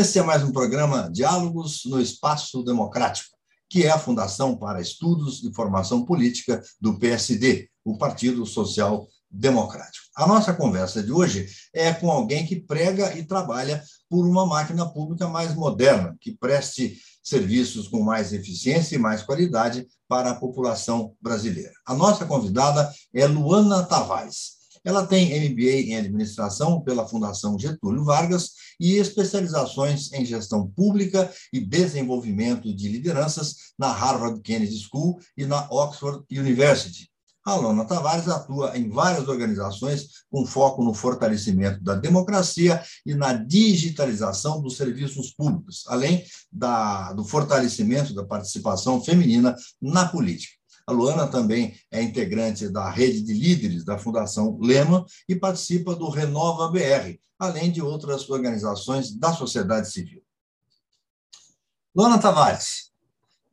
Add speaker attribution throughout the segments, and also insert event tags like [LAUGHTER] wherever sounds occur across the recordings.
Speaker 1: Esse é mais um programa Diálogos no Espaço Democrático, que é a Fundação para Estudos e Formação Política do PSD, o Partido Social Democrático. A nossa conversa de hoje é com alguém que prega e trabalha por uma máquina pública mais moderna, que preste serviços com mais eficiência e mais qualidade para a população brasileira. A nossa convidada é Luana Tavares. Ela tem MBA em administração pela Fundação Getúlio Vargas e especializações em gestão pública e desenvolvimento de lideranças na Harvard Kennedy School e na Oxford University. A Lona Tavares atua em várias organizações com foco no fortalecimento da democracia e na digitalização dos serviços públicos, além da, do fortalecimento da participação feminina na política. A Luana também é integrante da rede de líderes da Fundação Lema e participa do Renova BR, além de outras organizações da sociedade civil. Luana Tavares,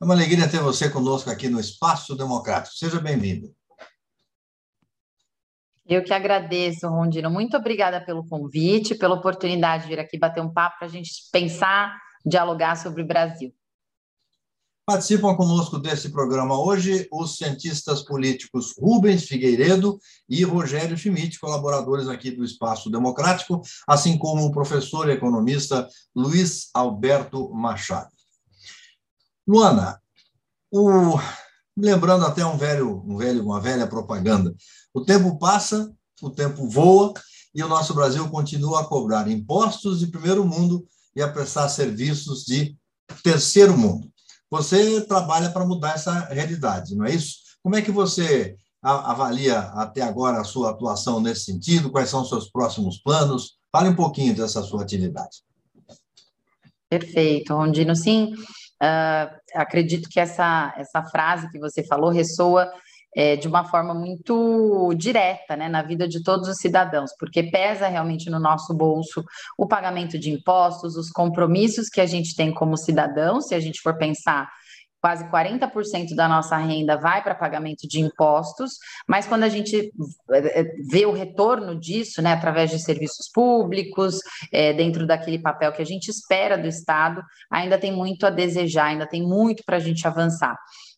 Speaker 1: é uma alegria ter você conosco aqui no Espaço Democrático. Seja bem-vinda.
Speaker 2: Eu que agradeço, Rondino. Muito obrigada pelo convite, pela oportunidade de vir aqui bater um papo para a gente pensar, dialogar sobre o Brasil.
Speaker 1: Participam conosco desse programa hoje os cientistas políticos Rubens Figueiredo e Rogério Schmidt, colaboradores aqui do Espaço Democrático, assim como o professor e economista Luiz Alberto Machado. Luana, o... lembrando até um velho, um velho, uma velha propaganda, o tempo passa, o tempo voa e o nosso Brasil continua a cobrar impostos de primeiro mundo e a prestar serviços de terceiro mundo. Você trabalha para mudar essa realidade, não é isso? Como é que você avalia até agora a sua atuação nesse sentido? Quais são os seus próximos planos? Fale um pouquinho dessa sua atividade.
Speaker 2: Perfeito, Rondino. Sim, uh, acredito que essa, essa frase que você falou ressoa é, de uma forma muito direta né, na vida de todos os cidadãos, porque pesa realmente no nosso bolso o pagamento de impostos, os compromissos que a gente tem como cidadão, se a gente for pensar quase 40% da nossa renda vai para pagamento de impostos, mas quando a gente é, é, vê o retorno disso, né, através de serviços públicos, é, dentro daquele papel que a gente espera do Estado, ainda tem muito a desejar, ainda tem muito para a gente avançar.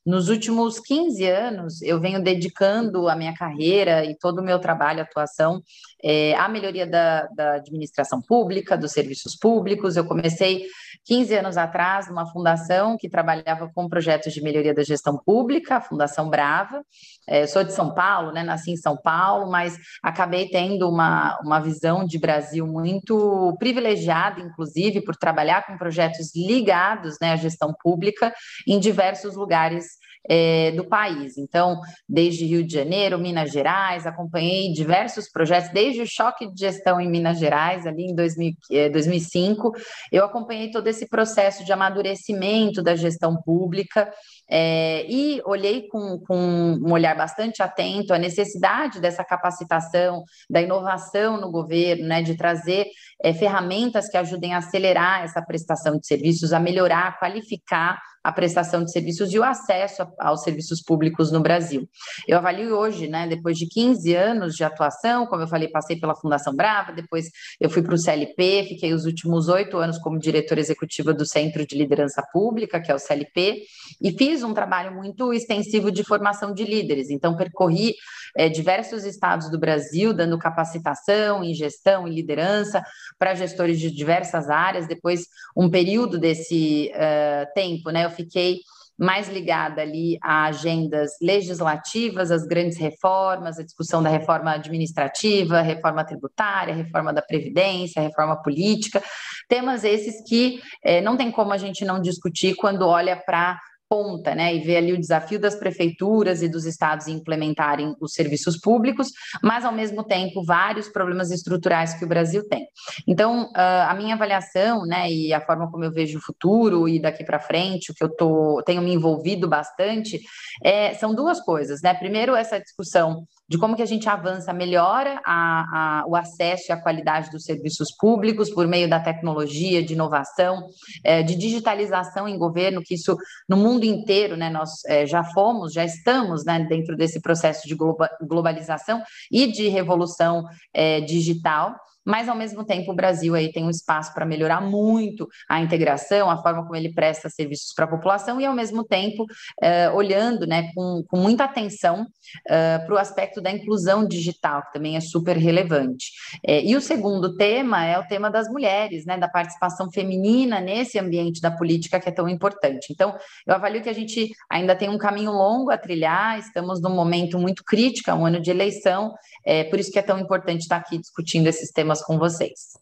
Speaker 2: Nos últimos 15 anos, eu venho dedicando a minha carreira e todo o meu trabalho, atuação, é, à melhoria da, da, administração pública, dos serviços públicos. Eu comecei 15 anos atrás numa fundação que trabalhava com projetos de melhoria da gestão pública, a Fundação Brava. É, sou de São Paulo, né, nasci em São Paulo, mas acabei tendo uma, uma visão de Brasil muito privilegiada, inclusive, por trabalhar com projetos ligados né, à gestão pública em diversos lugares é, do país. Então, desde Rio de Janeiro, Minas Gerais, acompanhei diversos projetos, desde o choque de gestão em Minas Gerais, ali em 2000, 2005, é, eu acompanhei todo esse processo de amadurecimento da gestão pública. É, e olhei com, com, um olhar bastante atento a necessidade dessa capacitação, da inovação no governo, né, de trazer é, ferramentas que ajudem a acelerar essa prestação de serviços, a melhorar, qualificar a prestação de serviços e o acesso aos serviços públicos no Brasil. Eu avalio hoje, né, depois de 15 anos de atuação, como eu falei, passei pela Fundação Brava, depois eu fui para o CLP, fiquei os últimos oito anos como diretora executiva do Centro de Liderança Pública, que é o CLP, e fiz um trabalho muito extensivo de formação de líderes. Então, percorri é, diversos estados do Brasil, dando capacitação em gestão e liderança para gestores de diversas áreas. Depois, um período desse uh, tempo, né, eu fiquei mais ligada ali a agendas legislativas, as grandes reformas, a discussão da reforma administrativa, reforma tributária, reforma da Previdência, reforma política, temas esses que eh, não tem como a gente não discutir quando olha para ponta, né, e ver ali o desafio das prefeituras e dos estados em implementarem os serviços públicos, mas ao mesmo tempo vários problemas estruturais que o Brasil tem. Então, a minha avaliação, né, e a forma como eu vejo o futuro e daqui para frente, o que eu tô, tenho me envolvido bastante, é, são duas coisas, né? Primeiro, essa discussão de como que a gente avança, melhora a, a, o acesso e a qualidade dos serviços públicos por meio da tecnologia, de inovação, é, de digitalização em governo, que isso no mundo inteiro, né, nós é, já fomos, já estamos né, dentro desse processo de globalização e de revolução é, digital mas ao mesmo tempo o Brasil aí tem um espaço para melhorar muito a integração, a forma como ele presta serviços para a população e ao mesmo tempo uh, olhando né, com, com muita atenção uh, para o aspecto da inclusão digital, que também é super relevante. É, e o segundo tema é o tema das mulheres, né, da participação feminina nesse ambiente da política que é tão importante. Então, eu avalio que a gente ainda tem um caminho longo a trilhar, estamos num momento muito crítico, é um ano de eleição, é por isso que é tão importante estar aqui discutindo esses temas com vocês.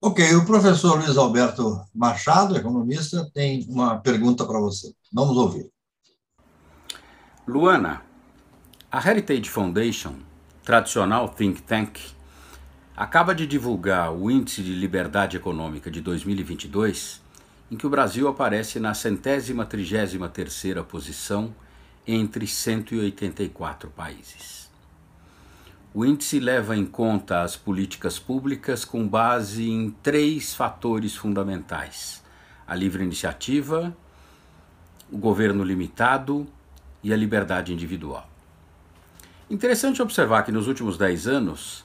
Speaker 1: Ok, o professor Luiz Alberto Machado, economista, tem uma pergunta para você. Vamos ouvir.
Speaker 3: Luana, a Heritage Foundation, tradicional think tank, acaba de divulgar o Índice de Liberdade Econômica de 2022, em que o Brasil aparece na centésima trigésima terceira posição entre 184 países. O índice leva em conta as políticas públicas com base em três fatores fundamentais: a livre iniciativa, o governo limitado e a liberdade individual. Interessante observar que nos últimos dez anos,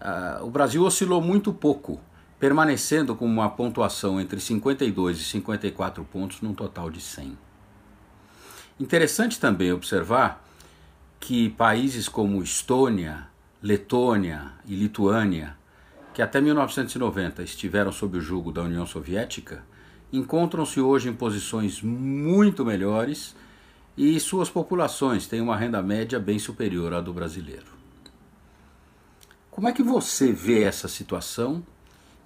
Speaker 3: uh, o Brasil oscilou muito pouco, permanecendo com uma pontuação entre 52 e 54 pontos num total de 100. Interessante também observar que países como Estônia, Letônia e Lituânia, que até 1990 estiveram sob o jugo da União Soviética, encontram-se hoje em posições muito melhores e suas populações têm uma renda média bem superior à do brasileiro. Como é que você vê essa situação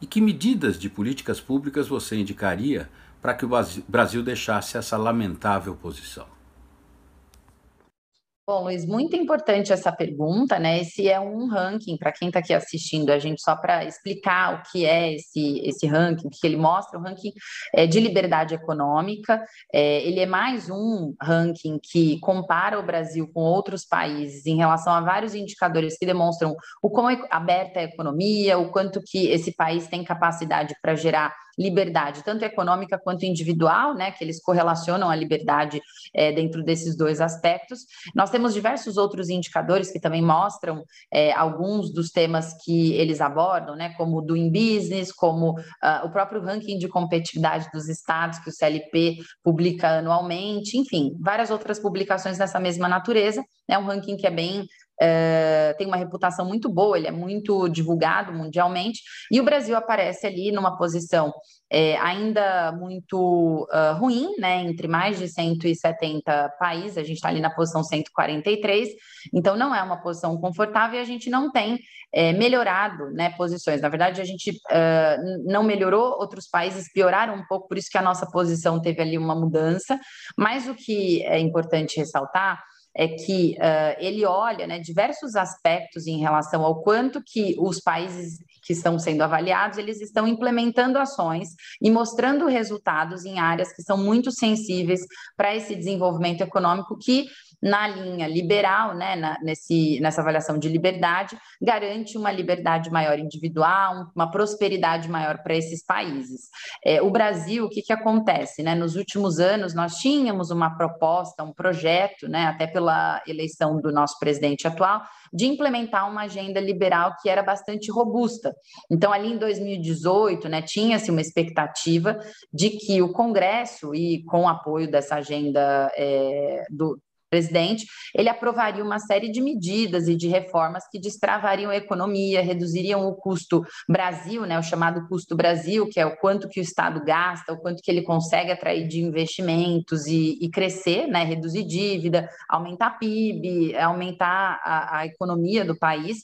Speaker 3: e que medidas de políticas públicas você indicaria para que o Brasil deixasse essa lamentável posição?
Speaker 2: Bom, Luiz, muito importante essa pergunta, né? Esse é um ranking, para quem está aqui assistindo a gente, só para explicar o que é esse, esse ranking, o que ele mostra, o ranking é, de liberdade econômica. É, ele é mais um ranking que compara o Brasil com outros países em relação a vários indicadores que demonstram o quão aberta é a economia, o quanto que esse país tem capacidade para gerar liberdade, tanto econômica quanto individual, né, que eles correlacionam a liberdade é, dentro desses dois aspectos. Nós temos diversos outros indicadores que também mostram é, alguns dos temas que eles abordam, né, como o Doing Business, como uh, o próprio ranking de competitividade dos estados que o CLP publica anualmente, enfim, várias outras publicações dessa mesma natureza. É um ranking que é bem Uh, tem uma reputação muito boa, ele é muito divulgado mundialmente, e o Brasil aparece ali numa posição é, ainda muito uh, ruim, né, entre mais de 170 países, a gente está ali na posição 143, então não é uma posição confortável e a gente não tem é, melhorado né, posições. Na verdade, a gente uh, não melhorou, outros países pioraram um pouco, por isso que a nossa posição teve ali uma mudança, mas o que é importante ressaltar é que uh, ele olha né, diversos aspectos em relação ao quanto que os países que estão sendo avaliados, eles estão implementando ações e mostrando resultados em áreas que são muito sensíveis para esse desenvolvimento econômico que na linha liberal, né, na, nesse, nessa avaliação de liberdade, garante uma liberdade maior individual, uma prosperidade maior para esses países. É, o Brasil, o que, que acontece? Né? Nos últimos anos, nós tínhamos uma proposta, um projeto, né, até pela eleição do nosso presidente atual, de implementar uma agenda liberal que era bastante robusta. Então, ali em 2018, né, tinha-se uma expectativa de que o Congresso, e com apoio dessa agenda é, do, presidente, ele aprovaria uma série de medidas e de reformas que destravariam a economia, reduziriam o custo Brasil, né, o chamado custo Brasil, que é o quanto que o Estado gasta, o quanto que ele consegue atrair de investimentos e, e crescer, né, reduzir dívida, aumentar PIB, aumentar a, a economia do país.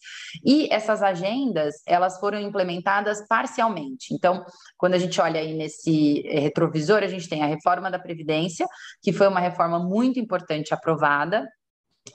Speaker 2: E essas agendas, elas foram implementadas parcialmente. Então, quando a gente olha aí nesse retrovisor, a gente tem a reforma da Previdência, que foi uma reforma muito importante aprovada aprovada.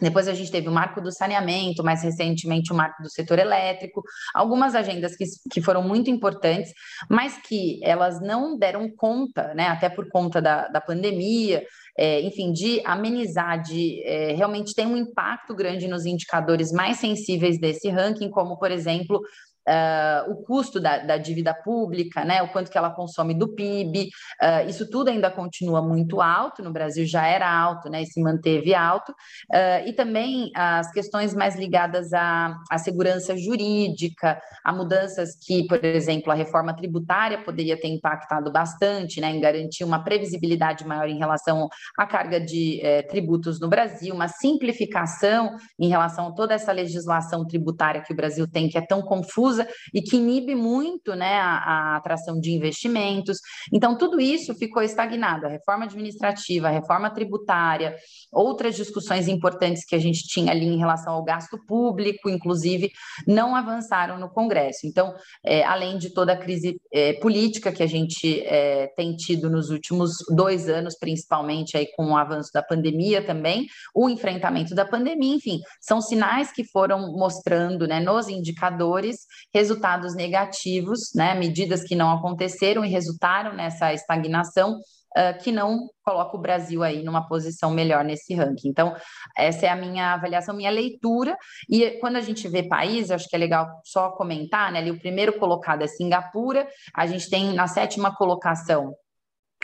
Speaker 2: Depois a gente teve o marco do saneamento, mais recentemente o marco do setor elétrico, algumas agendas que, que foram muito importantes, mas que elas não deram conta, né, até por conta da, da pandemia, é, enfim, de amenizar, de é, realmente ter um impacto grande nos indicadores mais sensíveis desse ranking, como, por exemplo, uh, o custo da, da, dívida pública, né, o quanto que ela consome do PIB, uh, isso tudo ainda continua muito alto, no Brasil já era alto, né, e se manteve alto, uh, e também as questões mais ligadas à, à segurança jurídica, a mudanças que, por exemplo, a reforma tributária poderia ter impactado bastante, né, em garantir uma previsibilidade maior em relação à carga de eh, tributos no Brasil, uma simplificação em relação a toda essa legislação tributária que o Brasil tem, que é tão confusa usa e que inibe muito né, a, a atração de investimentos. Então, tudo isso ficou estagnado. A reforma administrativa, a reforma tributária, outras discussões importantes que a gente tinha ali em relação ao gasto público, inclusive, não avançaram no Congresso. Então, é, além de toda a crise é, política que a gente é, tem tido nos últimos dois anos, principalmente aí com o avanço da pandemia também, o enfrentamento da pandemia, enfim, são sinais que foram mostrando né, nos indicadores resultados negativos, né, medidas que não aconteceram e resultaram nessa estagnação, uh, que não coloca o Brasil aí numa posição melhor nesse ranking. Então, essa é a minha avaliação, minha leitura. E quando a gente vê país, acho que é legal só comentar, né? Ali o primeiro colocado é Singapura, a gente tem na sétima colocação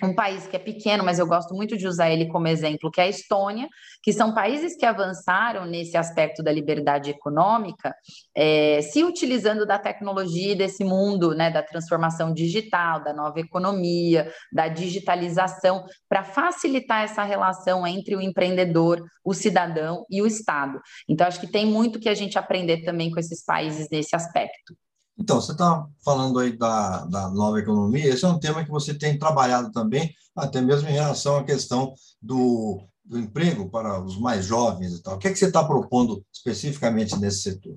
Speaker 2: um país que é pequeno, mas eu gosto muito de usar ele como exemplo, que é a Estônia, que são países que avançaram nesse aspecto da liberdade econômica, é, se utilizando da tecnologia desse mundo, né, da transformação digital, da nova economia, da digitalização, para facilitar essa relação entre o empreendedor, o cidadão e o Estado. Então, acho que tem muito que a gente aprender também com esses países nesse aspecto.
Speaker 1: Então, você está falando aí da, da nova economia, esse é um tema que você tem trabalhado também, até mesmo em relação à questão do, do emprego para os mais jovens e tal. O que, é que você está propondo especificamente nesse setor?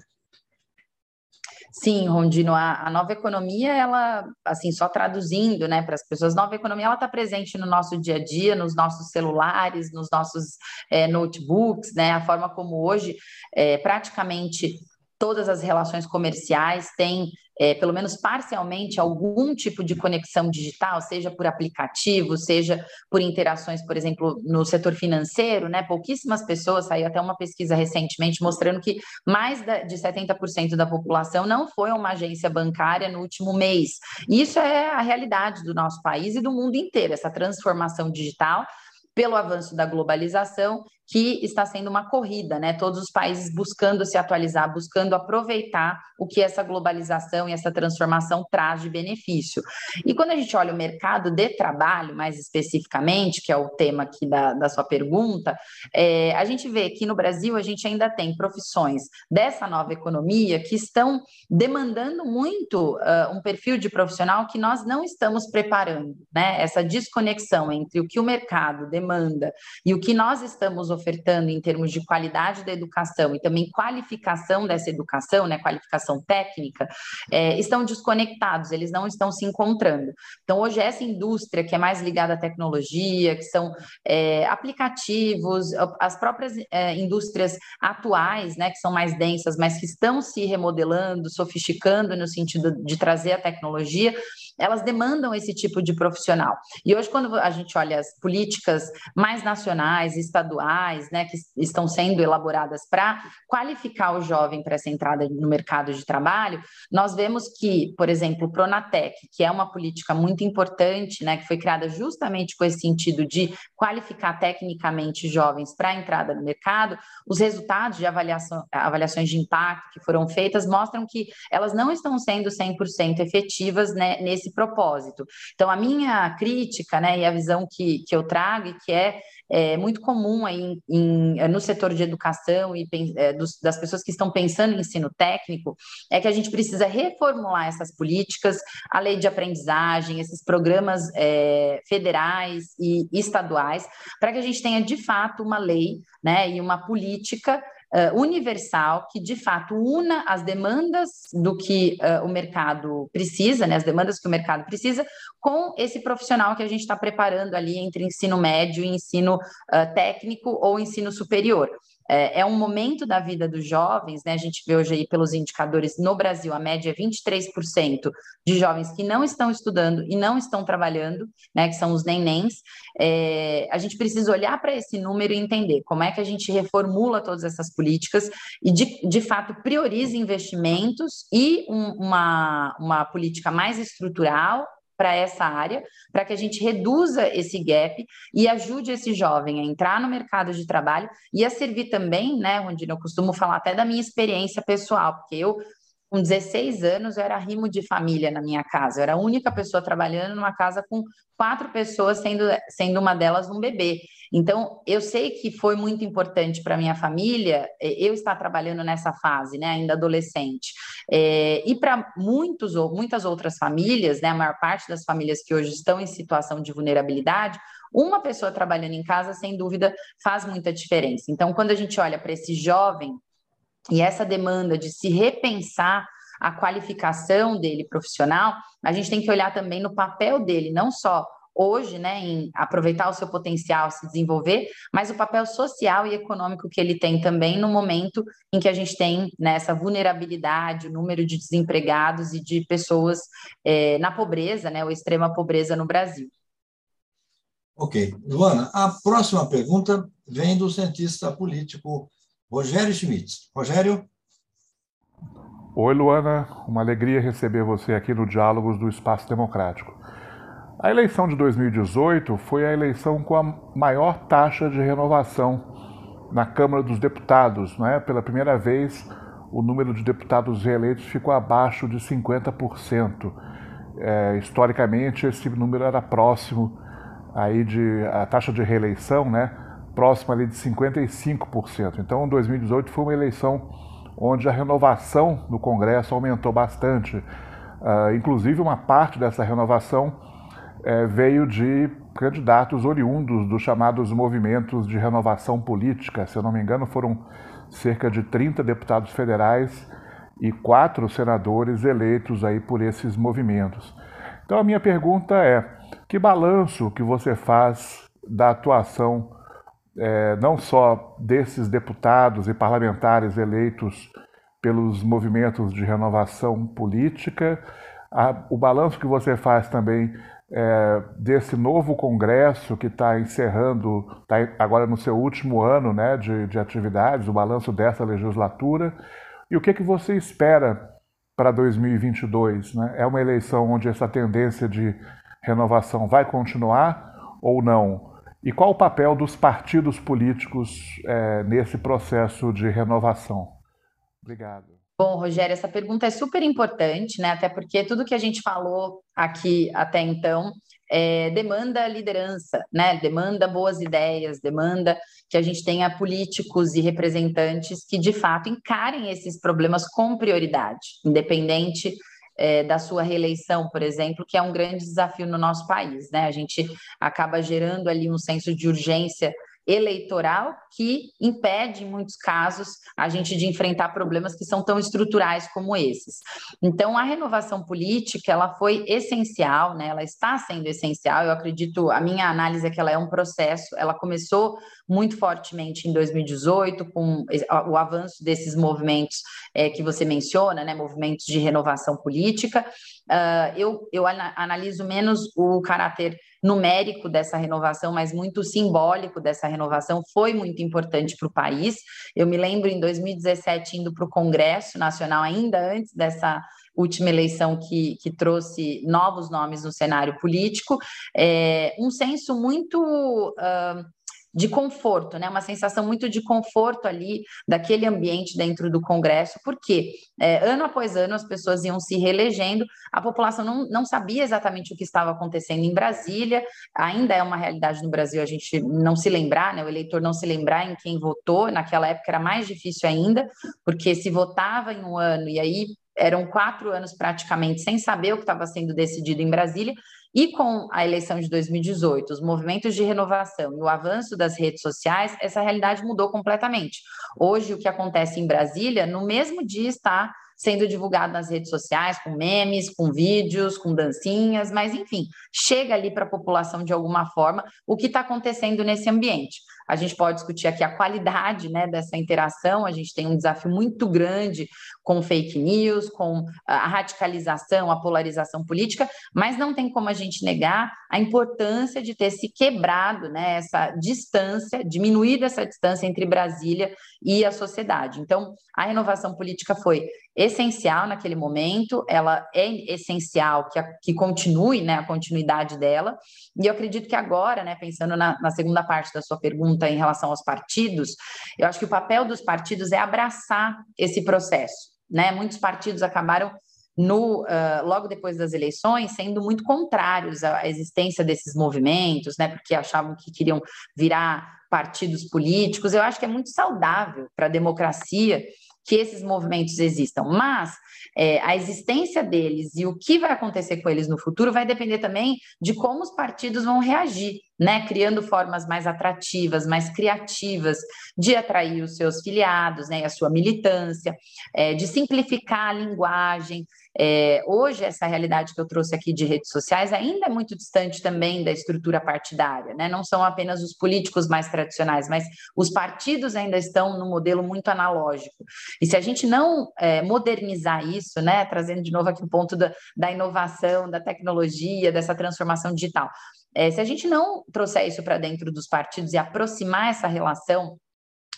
Speaker 2: Sim, Rondino, a, a, nova economia, ela, assim, só traduzindo, né, para as pessoas, nova economia, ela está presente no nosso dia a dia, nos nossos celulares, nos nossos é, notebooks, né, a forma como hoje, é, praticamente todas as relações comerciais têm, é, pelo menos parcialmente, algum tipo de conexão digital, seja por aplicativo, seja por interações, por exemplo, no setor financeiro, né? Pouquíssimas pessoas, saiu até uma pesquisa recentemente mostrando que mais de 70% da população não foi a uma agência bancária no último mês. Isso é a realidade do nosso país e do mundo inteiro, essa transformação digital pelo avanço da globalização que está sendo uma corrida, né? Todos os países buscando se atualizar, buscando aproveitar o que essa globalização e essa transformação traz de benefício. E quando a gente olha o mercado de trabalho, mais especificamente, que é o tema aqui da, da sua pergunta, é, a gente vê que no Brasil a gente ainda tem profissões dessa nova economia que estão demandando muito uh, um perfil de profissional que nós não estamos preparando, né? Essa desconexão entre o que o mercado demanda e o que nós estamos ofertando em termos de qualidade da educação e também qualificação dessa educação, né, qualificação técnica, é, estão desconectados, eles não estão se encontrando. Então, hoje, essa indústria que é mais ligada à tecnologia, que são é, aplicativos, as próprias é, indústrias atuais, né, que são mais densas, mas que estão se remodelando, sofisticando no sentido de trazer a tecnologia, elas demandam esse tipo de profissional. E hoje, quando a gente olha as políticas mais nacionais, estaduais, né, que estão sendo elaboradas para qualificar o jovem para essa entrada no mercado de trabalho, nós vemos que, por exemplo, o Pronatec, que é uma política muito importante, né, que foi criada justamente com esse sentido de qualificar tecnicamente jovens para a entrada no mercado, os resultados de avaliação, avaliações de impacto que foram feitas mostram que elas não estão sendo 100% efetivas né, nesse esse propósito. Então, a minha crítica, né, e a visão que, que eu trago e que é, é muito comum aí em, em, no setor de educação e é, dos, das pessoas que estão pensando em ensino técnico, é que a gente precisa reformular essas políticas, a lei de aprendizagem, esses programas é, federais e estaduais, para que a gente tenha de fato uma lei né, e uma política uh, universal que, de fato, una as demandas do que uh, o mercado precisa, né, as demandas que o mercado precisa, com esse profissional que a gente está preparando ali entre ensino médio e ensino uh, técnico ou ensino superior. É, é, um momento da vida dos jovens, né? A gente vê hoje aí pelos indicadores no Brasil, a média é 23% de jovens que não estão estudando e não estão trabalhando, né? Que são os nenéns. É, a gente precisa olhar para esse número e entender como é que a gente reformula todas essas políticas e, de, de fato, prioriza investimentos e um, uma, uma política mais estrutural para essa área, para que a gente reduza esse gap e ajude esse jovem a entrar no mercado de trabalho e a servir também, né, onde eu costumo falar até da minha experiência pessoal, porque eu com 16 anos, eu era rimo de família na minha casa. Eu era a única pessoa trabalhando numa casa com quatro pessoas, sendo, sendo uma delas um bebê. Então, eu sei que foi muito importante para minha família é, eu estar trabalhando nessa fase, né, ainda adolescente. É, e para muitos ou muitas outras famílias, né, a maior parte das famílias que hoje estão em situação de vulnerabilidade, uma pessoa trabalhando em casa, sem dúvida, faz muita diferença. Então, quando a gente olha para esse jovem e essa demanda de se repensar a qualificação dele profissional, a gente tem que olhar também no papel dele, não só hoje, né, em aproveitar o seu potencial, se desenvolver, mas o papel social e econômico que ele tem também no momento em que a gente tem né, vulnerabilidade, o número de desempregados e de pessoas é, na pobreza, né, ou extrema pobreza no Brasil.
Speaker 1: Ok. Luana, a próxima pergunta vem do cientista político Rogério Schmitz. Rogério?
Speaker 4: Oi, Luana. Uma alegria receber você aqui no Diálogos do Espaço Democrático. A eleição de 2018 foi a eleição com a maior taxa de renovação na Câmara dos Deputados. Não é? Pela primeira vez, o número de deputados reeleitos ficou abaixo de 50%. É, historicamente, esse número era próximo aí de a taxa de reeleição, né? Próxima ali de 55%. Então, 2018 foi uma eleição onde a renovação no Congresso aumentou bastante. Uh, inclusive, uma parte dessa renovação uh, veio de candidatos oriundos dos chamados movimentos de renovação política. Se eu não me engano, foram cerca de 30 deputados federais e quatro senadores eleitos aí por esses movimentos. Então, a minha pergunta é: que balanço que você faz da atuação é, não só desses deputados e parlamentares eleitos pelos movimentos de renovação política, a, o balanço que você faz também é, desse novo Congresso que está encerrando, está agora no seu último ano né, de, de atividades, o balanço dessa legislatura, e o que, que você espera para 2022? Né? É uma eleição onde essa tendência de renovação vai continuar ou não? E qual o papel dos partidos políticos é, nesse processo de renovação? Obrigado.
Speaker 2: Bom, Rogério, essa pergunta é super importante, né? Até porque tudo que a gente falou aqui até então é, demanda liderança, né? Demanda boas ideias, demanda que a gente tenha políticos e representantes que de fato encarem esses problemas com prioridade, independente é, da sua reeleição, por exemplo, que é um grande desafio no nosso país. Né? A gente acaba gerando ali um senso de urgência eleitoral que impede, em muitos casos, a gente de enfrentar problemas que são tão estruturais como esses. Então, a renovação política, ela foi essencial, né? ela está sendo essencial, eu acredito, a minha análise é que ela é um processo, ela começou muito fortemente em 2018, com o avanço desses movimentos é, que você menciona, né? movimentos de renovação política, uh, eu, eu analiso menos o caráter numérico dessa renovação, mas muito simbólico dessa renovação, foi muito importante para o país. Eu me lembro em 2017 indo para o Congresso Nacional, ainda antes dessa última eleição que, que trouxe novos nomes no cenário político, é, um senso muito. Uh, de conforto, né? Uma sensação muito de conforto ali daquele ambiente dentro do Congresso, porque é, ano após ano as pessoas iam se reelegendo, a população não, não sabia exatamente o que estava acontecendo em Brasília, ainda é uma realidade no Brasil a gente não se lembrar, né? O eleitor não se lembrar em quem votou, naquela época era mais difícil ainda, porque se votava em um ano e aí eram quatro anos praticamente sem saber o que estava sendo decidido em Brasília, e com a eleição de 2018, os movimentos de renovação e o avanço das redes sociais, essa realidade mudou completamente. Hoje, o que acontece em Brasília, no mesmo dia está sendo divulgado nas redes sociais, com memes, com vídeos, com dancinhas, mas enfim, chega ali para a população de alguma forma o que está acontecendo nesse ambiente. a gente pode discutir aqui a qualidade né, dessa interação. A gente tem um desafio muito grande com fake news, com a radicalização, a polarização política, mas não tem como a gente negar a importância de ter se quebrado né, essa distância, diminuído essa distância entre Brasília e a sociedade. Então, a renovação política foi essencial naquele momento, ela é essencial que, a, que continue, né, a continuidade dela, e eu acredito que agora, né, pensando na, na, segunda parte da sua pergunta em relação aos partidos, eu acho que o papel dos partidos é abraçar esse processo, né, muitos partidos acabaram no, uh, logo depois das eleições, sendo muito contrários à existência desses movimentos, né, porque achavam que queriam virar partidos políticos. Eu acho que é muito saudável para a democracia que esses movimentos existam, mas é, a existência deles e o que vai acontecer com eles no futuro vai depender também de como os partidos vão reagir, né? Criando formas mais atrativas, mais criativas de atrair os seus filiados, né? E a sua militância, é, de simplificar a linguagem, é, hoje, essa realidade que eu trouxe aqui de redes sociais ainda é muito distante também da estrutura partidária, né? Não são apenas os políticos mais tradicionais, mas os partidos ainda estão no modelo muito analógico. E se a gente não é, modernizar isso, né? Trazendo de novo aqui o ponto da, da inovação, da tecnologia, dessa transformação digital. É, se a gente não trouxer isso para dentro dos partidos e aproximar essa relação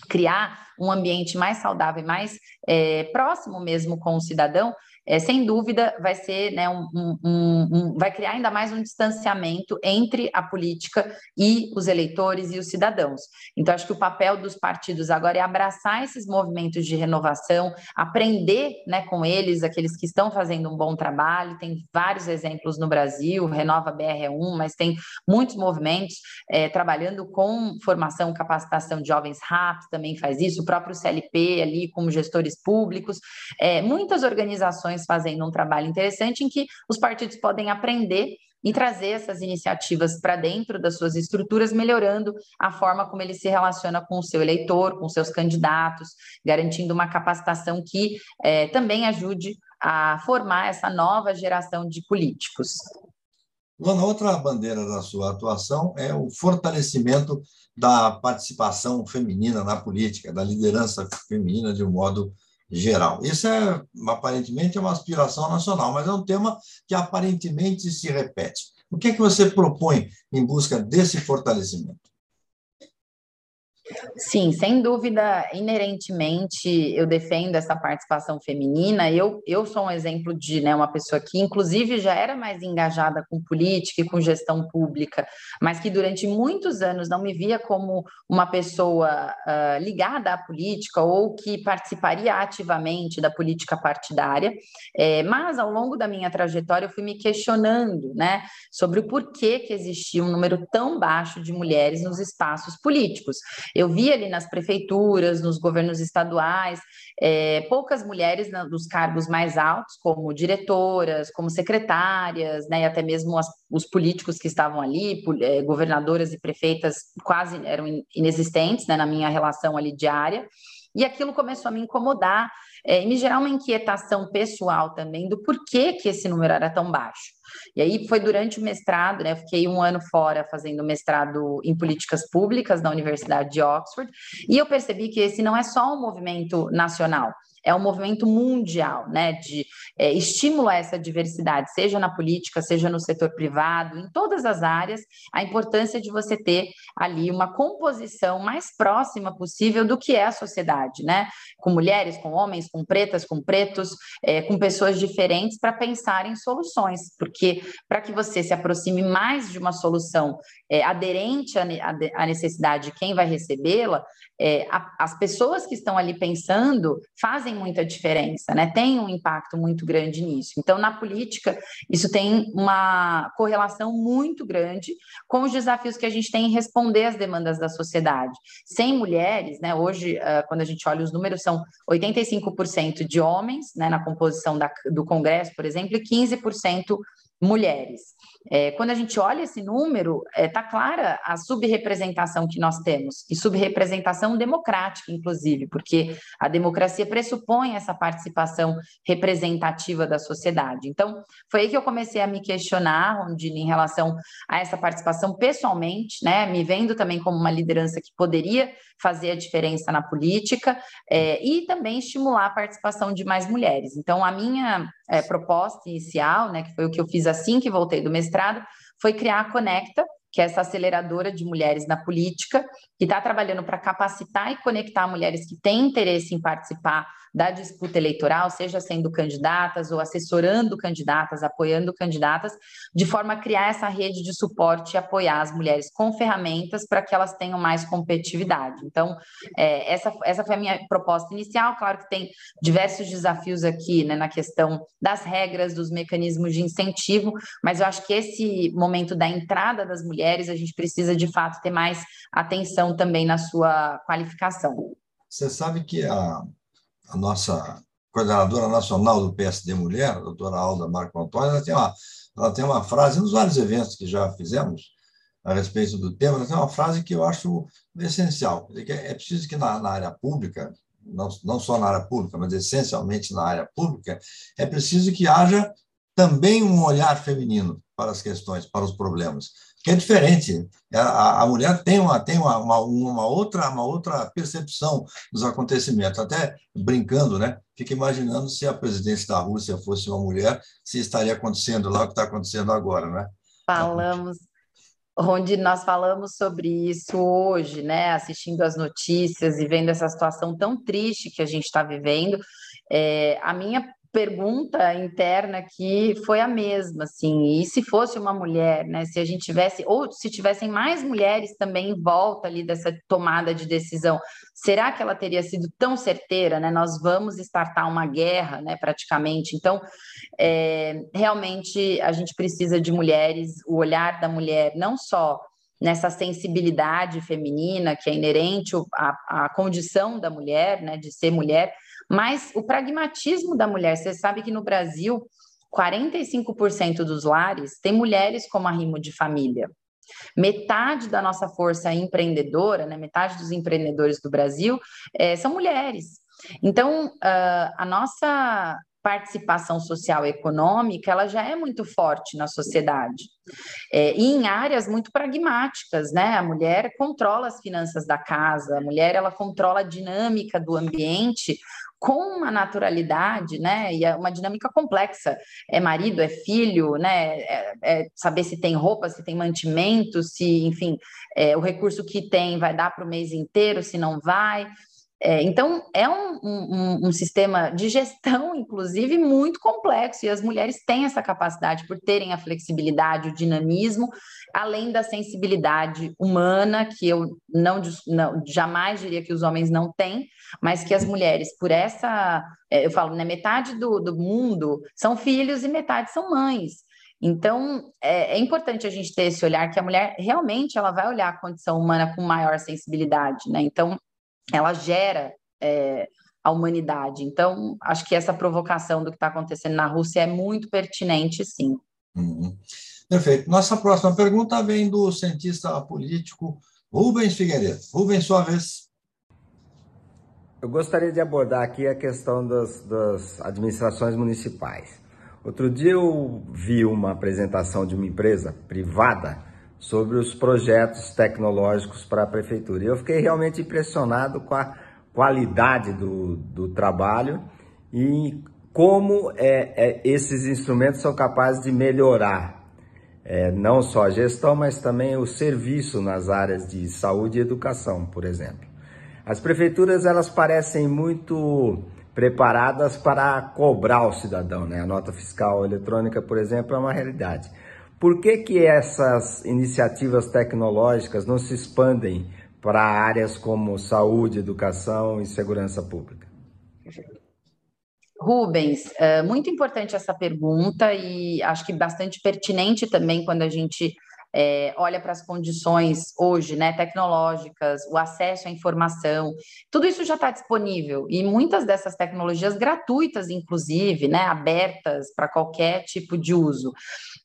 Speaker 2: criar um ambiente mais saudável e mais é, próximo mesmo com o cidadão, é, sem dúvida vai ser, né, um, um, um, vai criar ainda mais um distanciamento entre a política e os eleitores e os cidadãos. Então, acho que o papel dos partidos agora é abraçar esses movimentos de renovação, aprender né, com eles, aqueles que estão fazendo um bom trabalho. Tem vários exemplos no Brasil, Renova BR é um, mas tem muitos movimentos é, trabalhando com formação, capacitação de jovens rápidos, também faz isso, o próprio CLP ali, como gestores públicos, é, muitas organizações fazendo um trabalho interessante em que os partidos podem aprender e trazer essas iniciativas para dentro das suas estruturas, melhorando a forma como ele se relaciona com o seu eleitor, com seus candidatos, garantindo uma capacitação que é, também ajude a formar essa nova geração de políticos.
Speaker 1: Luana, outra bandeira da sua atuação é o fortalecimento da participação feminina na política, da liderança feminina de um modo geral. Isso é, aparentemente, é uma aspiração nacional, mas é um tema que aparentemente se repete. O que é que você propõe em busca desse fortalecimento?
Speaker 2: Sim, sem dúvida, inerentemente eu defendo essa participação feminina. Eu, eu sou um exemplo de né, uma pessoa que, inclusive, já era mais engajada com política e com gestão pública, mas que durante muitos anos não me via como uma pessoa uh, ligada à política ou que participaria ativamente da política partidária. É, mas, ao longo da minha trajetória, eu fui me questionando né, sobre o porquê que existia um número tão baixo de mulheres nos espaços políticos. Eu vi ali nas prefeituras, nos governos estaduais, é, poucas mulheres nos cargos mais altos, como diretoras, como secretárias, né, e até mesmo as, os políticos que estavam ali, é, governadoras e prefeitas quase eram inexistentes né, na minha relação ali diária. E aquilo começou a me incomodar é, e me gerar uma inquietação pessoal também do porquê que esse número era tão baixo. E aí foi durante o mestrado, né? Eu fiquei um ano fora fazendo mestrado em políticas públicas na Universidade de Oxford, e eu percebi que esse não é só um movimento nacional, é um movimento mundial, né, de é, essa diversidade, seja na política, seja no setor privado, em todas as áreas, a importância de você ter ali uma composição mais próxima possível do que é a sociedade, né, com mulheres, com homens, com pretas, com pretos, é, com pessoas diferentes para pensar em soluções, porque para que você se aproxime mais de uma solução é, aderente à necessidade de quem vai recebê-la, é, as pessoas que estão ali pensando fazem muita diferença, né? Tem um impacto muito grande nisso. Então, na política, isso tem uma correlação muito grande com os desafios que a gente tem em responder às demandas da sociedade. Sem mulheres, né? Hoje, ah, quando a gente olha os números, são 85% de homens, né? Na composição da, do Congresso, por exemplo, e 15% mulheres. É, quando a gente olha esse número, está é, tá clara a subrepresentação que nós temos, e subrepresentação democrática, inclusive, porque a democracia pressupõe essa participação representativa da sociedade. Então, foi aí que eu comecei a me questionar, onde, em relação a essa participação pessoalmente, né, me vendo também como uma liderança que poderia fazer a diferença na política é, e também estimular a participação de mais mulheres. Então, a minha é, proposta inicial, né, que foi o que eu fiz assim que voltei do mestrado, foi criar a Conecta, que é essa aceleradora de mulheres na política, que está trabalhando para capacitar e conectar mulheres que têm interesse em participar da disputa eleitoral, seja sendo candidatas ou assessorando candidatas, apoiando candidatas, de forma a criar essa rede de suporte e apoiar as mulheres com ferramentas para que elas tenham mais competitividade. Então, é, essa, essa foi a minha proposta inicial. Claro que tem diversos desafios aqui né, na questão das regras, dos mecanismos de incentivo, mas eu acho que esse momento da entrada das mulheres, a gente precisa de fato ter mais atenção também na sua qualificação.
Speaker 1: Você sabe que a, a nossa coordenadora nacional do PSD Mulher, a doutora Alda Marco Antônio, ela tem uma, ela tem uma frase, nos vários eventos que já fizemos a respeito do tema, ela tem uma frase que eu acho essencial. É preciso que na, na área pública, não, não só na área pública, mas essencialmente na área pública, é preciso que haja também um olhar feminino para as questões, para os problemas que é diferente. É, a, a mulher tem, uma, tem uma, uma, uma, outra, uma outra percepção dos acontecimentos. Até brincando, né? Fica imaginando se a presidência da Rússia fosse uma mulher, se estaria acontecendo lá o que está acontecendo agora, né?
Speaker 2: Falamos, onde nós falamos sobre isso hoje, né? Assistindo as notícias e vendo essa situação tão triste que a gente está vivendo. É, a minha pergunta interna que foi a mesma, assim, e se fosse uma mulher, né, se a gente tivesse, ou se tivessem mais mulheres também em volta ali dessa tomada de decisão, será que ela teria sido tão certeira, né, nós vamos startar uma guerra, né, praticamente, então, é, realmente a gente precisa de mulheres, o olhar da mulher, não só nessa sensibilidade feminina que é inerente à, à condição da mulher, né, de ser mulher, mas o pragmatismo da mulher, você sabe que no Brasil, 45% dos lares tem mulheres como arrimo de família. Metade da nossa força empreendedora, né, metade dos empreendedores do Brasil é, são mulheres. Então, uh, a nossa participação social e econômica ela já é muito forte na sociedade é, e em áreas muito pragmáticas, né? A mulher controla as finanças da casa, a mulher ela controla a dinâmica do ambiente com uma naturalidade, né? E é uma dinâmica complexa. É marido, é filho, né? É, é saber se tem roupa, se tem mantimento, se, enfim, é, o recurso que tem vai dar para o mês inteiro, se não vai. É, então, é um, um, um, sistema de gestão, [LAUGHS] inclusive, muito complexo, e as mulheres têm essa capacidade por terem a flexibilidade, o dinamismo, além da sensibilidade humana, que eu não, não jamais diria que os homens não têm, mas que as mulheres, por essa, é, eu falo, né, metade do, do mundo são filhos e metade são mães. Então, é, é, importante a gente ter esse olhar que a mulher realmente ela vai olhar a condição humana com maior sensibilidade, né? Então, ela gera é, a humanidade. Então, acho que essa provocação do que está acontecendo na Rússia é muito pertinente, sim.
Speaker 1: Uhum. Perfeito. Nossa próxima pergunta vem do cientista político Rubens Figueiredo. Rubens, sua vez.
Speaker 5: Eu gostaria de abordar aqui a questão das, das administrações municipais. Outro dia eu vi uma apresentação de uma empresa privada sobre os projetos tecnológicos para a prefeitura. Eu fiquei realmente impressionado com a qualidade do, do trabalho e como é, é, esses instrumentos são capazes de melhorar é, não só a gestão, mas também o serviço nas áreas de saúde e educação, por exemplo. As prefeituras elas parecem muito preparadas para cobrar o cidadão, né? A nota fiscal eletrônica, por exemplo, é uma realidade. Por que, que essas iniciativas tecnológicas não se expandem para áreas como saúde, educação e segurança pública?
Speaker 2: Rubens, é muito importante essa pergunta e acho que bastante pertinente também quando a gente é, olha para as condições hoje, né, tecnológicas, o acesso à informação, tudo isso já está disponível e muitas dessas tecnologias gratuitas, inclusive, né, abertas para qualquer tipo de uso.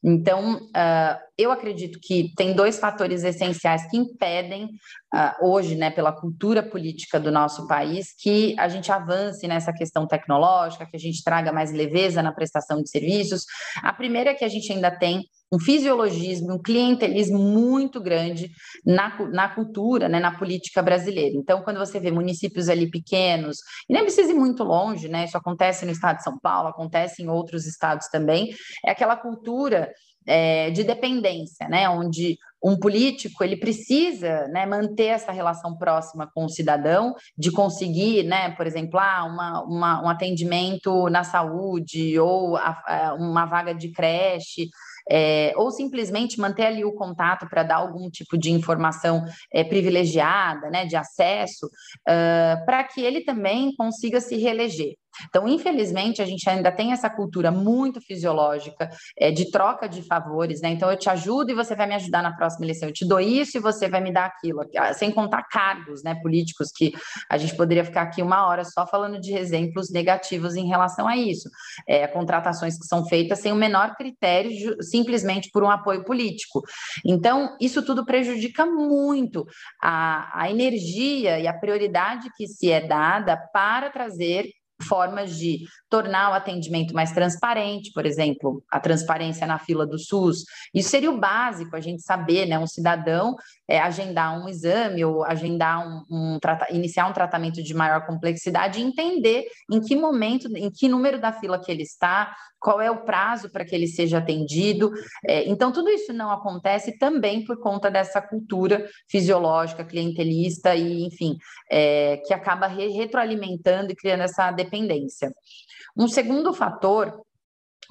Speaker 2: Então, uh, eu acredito que tem dois fatores essenciais que impedem uh, hoje, né, pela cultura política do nosso país, que a gente avance nessa questão tecnológica, que a gente traga mais leveza na prestação de serviços. A primeira é que a gente ainda tem um fisiologismo, um clientelismo muito grande na, na cultura, né, na política brasileira. Então, quando você vê municípios ali pequenos, e nem precisa ir muito longe, né, isso acontece no estado de São Paulo, acontece em outros estados também, é aquela cultura é, de dependência, né, onde um político ele precisa né, manter essa relação próxima com o cidadão, de conseguir, né, por exemplo, ah, uma, uma, um atendimento na saúde ou a, a, uma vaga de creche é, ou simplesmente manter ali o contato para dar algum tipo de informação é, privilegiada, né, de acesso, uh, para que ele também consiga se reeleger. Então, infelizmente, a gente ainda tem essa cultura muito fisiológica é, de troca de favores, né? Então, eu te ajudo e você vai me ajudar na próxima eleição. Eu te dou isso e você vai me dar aquilo. Sem contar cargos, né, políticos, que a gente poderia ficar aqui uma hora só falando de exemplos negativos em relação a isso. É, contratações que são feitas sem o menor critério, simplesmente por um apoio político. Então, isso tudo prejudica muito a, a energia e a prioridade que se é dada para trazer formas de tornar o atendimento mais transparente, por exemplo, a transparência na fila do SUS. Isso seria o básico, a gente saber, né? Um cidadão é, agendar um exame ou agendar um, um iniciar um tratamento de maior complexidade e entender em que momento, em que número da fila que ele está, qual é o prazo para que ele seja atendido. É, então, tudo isso não acontece também por conta dessa cultura fisiológica, clientelista e, enfim, é, que acaba re retroalimentando e criando essa dependência. Um segundo fator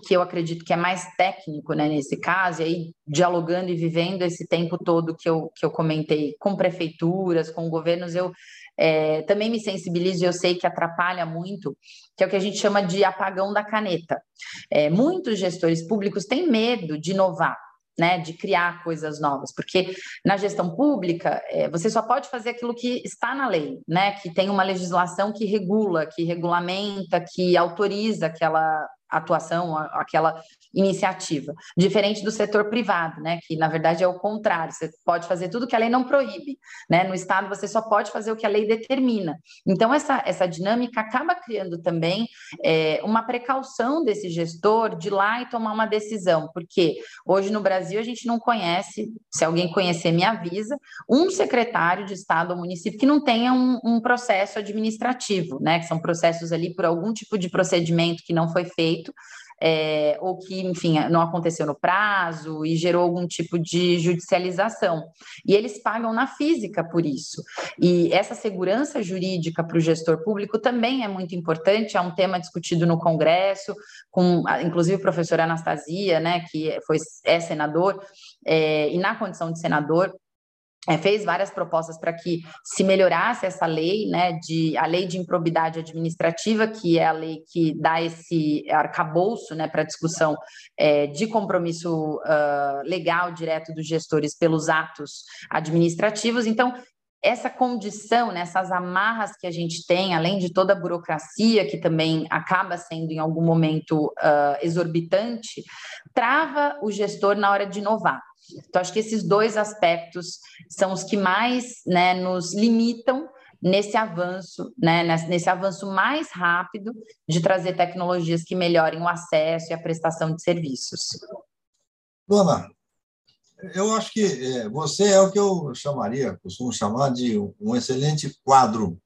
Speaker 2: que eu acredito que é mais técnico né, nesse caso, e aí dialogando e vivendo esse tempo todo que eu, que eu comentei com prefeituras, com governos, eu é, também me sensibilizo e eu sei que atrapalha muito, que é o que a gente chama de apagão da caneta. É, muitos gestores públicos têm medo de inovar, né, de criar coisas novas, porque na gestão pública é, você só pode fazer aquilo que está na lei, né, que tem uma legislação que regula, que regulamenta, que autoriza aquela atuação, aquela iniciativa, diferente do setor privado, né, que na verdade é o contrário, você pode fazer tudo que a lei não proíbe, né, no Estado você só pode fazer o que a lei determina. Então, essa, essa dinâmica acaba criando também é, uma precaução desse gestor de ir lá e tomar uma decisão, porque hoje no Brasil a gente não conhece, se alguém conhecer, me avisa, um secretário de Estado ou município que não tenha um, um processo administrativo, né, que são processos ali por algum tipo de procedimento que não foi feito, é, ou que, enfim, não aconteceu no prazo e gerou algum tipo de judicialização. E eles pagam na física por isso. E essa segurança jurídica para o gestor público também é muito importante, é um tema discutido no Congresso, com inclusive o professor Anastasia, né, que foi, é senador, é, e na condição de senador, é, fez várias propostas para que se melhorasse essa lei, né, de, a lei de improbidade administrativa, que é a lei que dá esse arcabouço né, para discussão é, de compromisso uh, legal direto dos gestores pelos atos administrativos. Então, essa condição, né, essas amarras que a gente tem, além de toda a burocracia, que também acaba sendo em algum momento uh, exorbitante, trava o gestor na hora de inovar. Então, acho que esses dois aspectos são os que mais né, nos limitam nesse avanço, né, nesse avanço mais rápido de trazer tecnologias que melhorem o acesso e a prestação de serviços.
Speaker 1: Dona, eu acho que é, você é o que eu chamaria, costumo chamar de um excelente quadro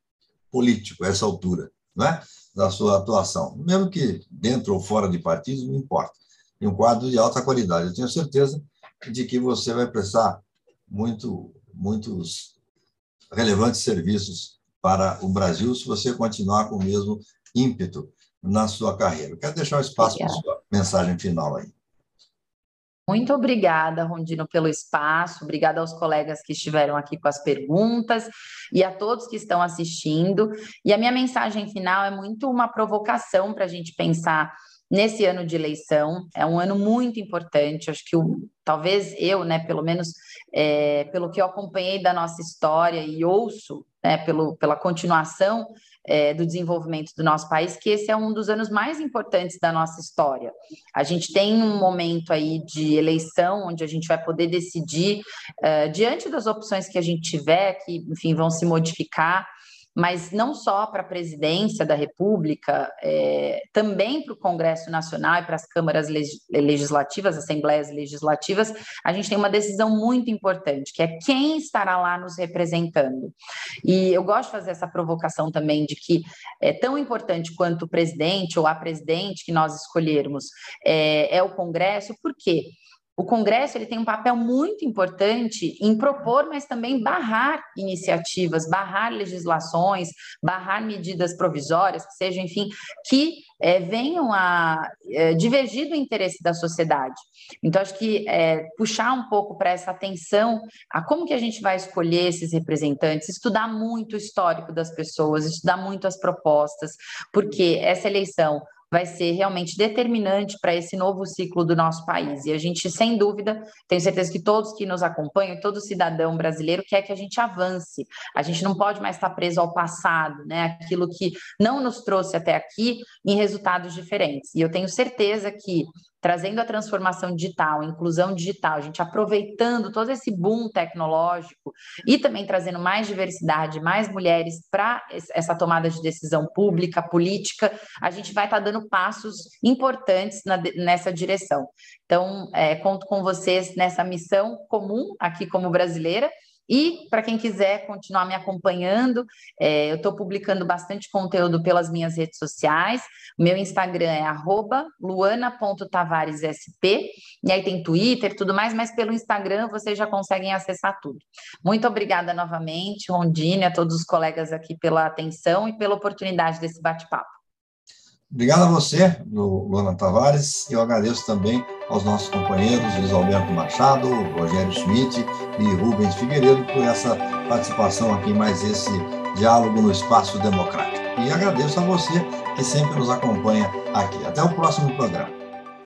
Speaker 1: político a essa altura, né, da sua atuação, mesmo que dentro ou fora de partidos, não importa. E um quadro de alta qualidade. Eu tenho certeza de que você vai prestar muito, muitos relevantes serviços para o Brasil se você continuar com o mesmo ímpeto na sua carreira. Quero deixar um espaço para a sua mensagem final aí.
Speaker 2: Muito obrigada, Rondino, pelo espaço. Obrigada aos colegas que estiveram aqui com as perguntas e a todos que estão assistindo. E a minha mensagem final é muito uma provocação para a gente pensar nesse ano de eleição. É um ano muito importante. Acho que o, talvez eu, né, pelo menos é, pelo que eu acompanhei da nossa história e ouço, né, pelo, pela continuação é, do desenvolvimento do nosso país, que esse é um dos anos mais importantes da nossa história. A gente tem um momento aí de eleição onde a gente vai poder decidir, uh, diante das opções que a gente tiver, que, enfim, vão se modificar, mas não só para a presidência da República, é, também para o Congresso Nacional e para as câmaras legislativas, assembleias legislativas, a gente tem uma decisão muito importante, que é quem estará lá nos representando. E eu gosto de fazer essa provocação também de que é tão importante quanto o presidente ou a presidente que nós escolhermos é, é o Congresso, por quê? O Congresso ele tem um papel muito importante em propor, mas também barrar iniciativas, barrar legislações, barrar medidas provisórias, que sejam, enfim, que é, venham a é, divergir do interesse da sociedade. Então, acho que é, puxar um pouco para essa atenção a como que a gente vai escolher esses representantes, estudar muito o histórico das pessoas, estudar muito as propostas, porque essa eleição vai ser realmente determinante para esse novo ciclo do nosso país. E a gente, sem dúvida, tenho certeza que todos que nos acompanham, todo cidadão brasileiro quer que a gente avance. A gente não pode mais estar preso ao passado, né? Aquilo que não nos trouxe até aqui em resultados diferentes. E eu tenho certeza que trazendo a transformação digital, a inclusão digital, a gente aproveitando todo esse boom tecnológico e também trazendo mais diversidade, mais mulheres para essa tomada de decisão pública, política, a gente vai estar tá dando passos importantes na, nessa direção. Então, é, conto com vocês nessa missão comum aqui como brasileira e para quem quiser continuar me acompanhando, é, eu estou publicando bastante conteúdo pelas minhas redes sociais. Meu Instagram é luana.tavaressp, e aí tem Twitter tudo mais, mas pelo Instagram vocês já conseguem acessar tudo. Muito obrigada novamente, Rondine, a todos os colegas aqui pela atenção e pela oportunidade desse bate-papo.
Speaker 1: Obrigado a você, Luana Tavares, e eu agradeço também aos nossos companheiros Luiz Alberto Machado, Rogério Schmidt e Rubens Figueiredo por essa participação aqui em mais esse diálogo no Espaço Democrático. E agradeço a você que sempre nos acompanha aqui. Até o próximo programa.